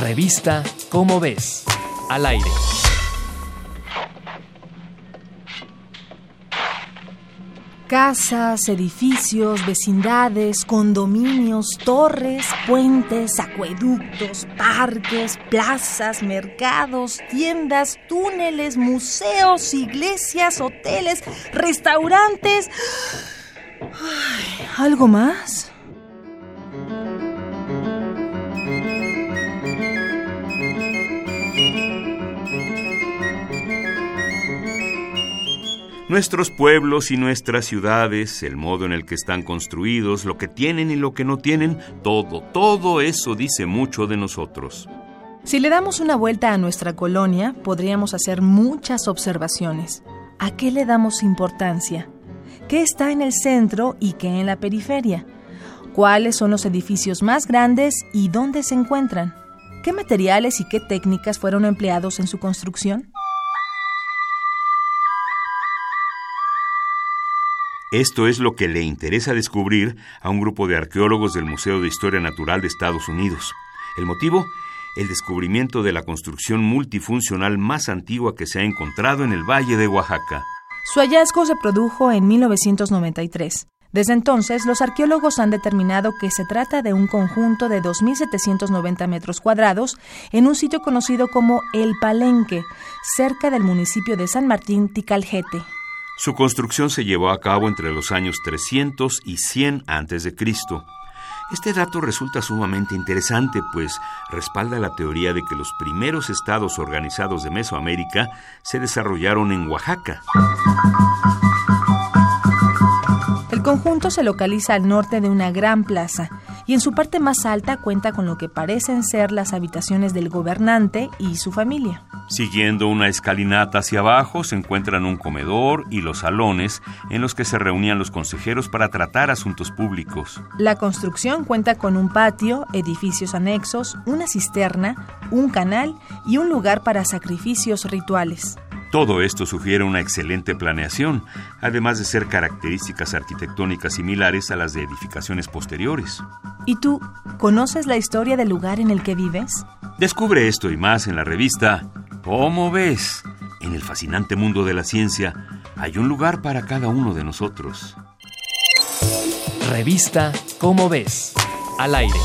Revista Cómo ves, al aire. Casas, edificios, vecindades, condominios, torres, puentes, acueductos, parques, plazas, mercados, tiendas, túneles, museos, iglesias, hoteles, restaurantes. Ay, ¿Algo más? Nuestros pueblos y nuestras ciudades, el modo en el que están construidos, lo que tienen y lo que no tienen, todo, todo eso dice mucho de nosotros. Si le damos una vuelta a nuestra colonia, podríamos hacer muchas observaciones. ¿A qué le damos importancia? ¿Qué está en el centro y qué en la periferia? ¿Cuáles son los edificios más grandes y dónde se encuentran? ¿Qué materiales y qué técnicas fueron empleados en su construcción? Esto es lo que le interesa descubrir a un grupo de arqueólogos del Museo de Historia Natural de Estados Unidos. El motivo, el descubrimiento de la construcción multifuncional más antigua que se ha encontrado en el Valle de Oaxaca. Su hallazgo se produjo en 1993. Desde entonces, los arqueólogos han determinado que se trata de un conjunto de 2.790 metros cuadrados en un sitio conocido como El Palenque, cerca del municipio de San Martín Ticaljete. Su construcción se llevó a cabo entre los años 300 y 100 a.C. Este dato resulta sumamente interesante, pues respalda la teoría de que los primeros estados organizados de Mesoamérica se desarrollaron en Oaxaca. El conjunto se localiza al norte de una gran plaza y en su parte más alta cuenta con lo que parecen ser las habitaciones del gobernante y su familia. Siguiendo una escalinata hacia abajo se encuentran un comedor y los salones en los que se reunían los consejeros para tratar asuntos públicos. La construcción cuenta con un patio, edificios anexos, una cisterna, un canal y un lugar para sacrificios rituales. Todo esto sugiere una excelente planeación, además de ser características arquitectónicas similares a las de edificaciones posteriores. ¿Y tú conoces la historia del lugar en el que vives? Descubre esto y más en la revista ¿Cómo ves? En el fascinante mundo de la ciencia hay un lugar para cada uno de nosotros. Revista Cómo ves, al aire.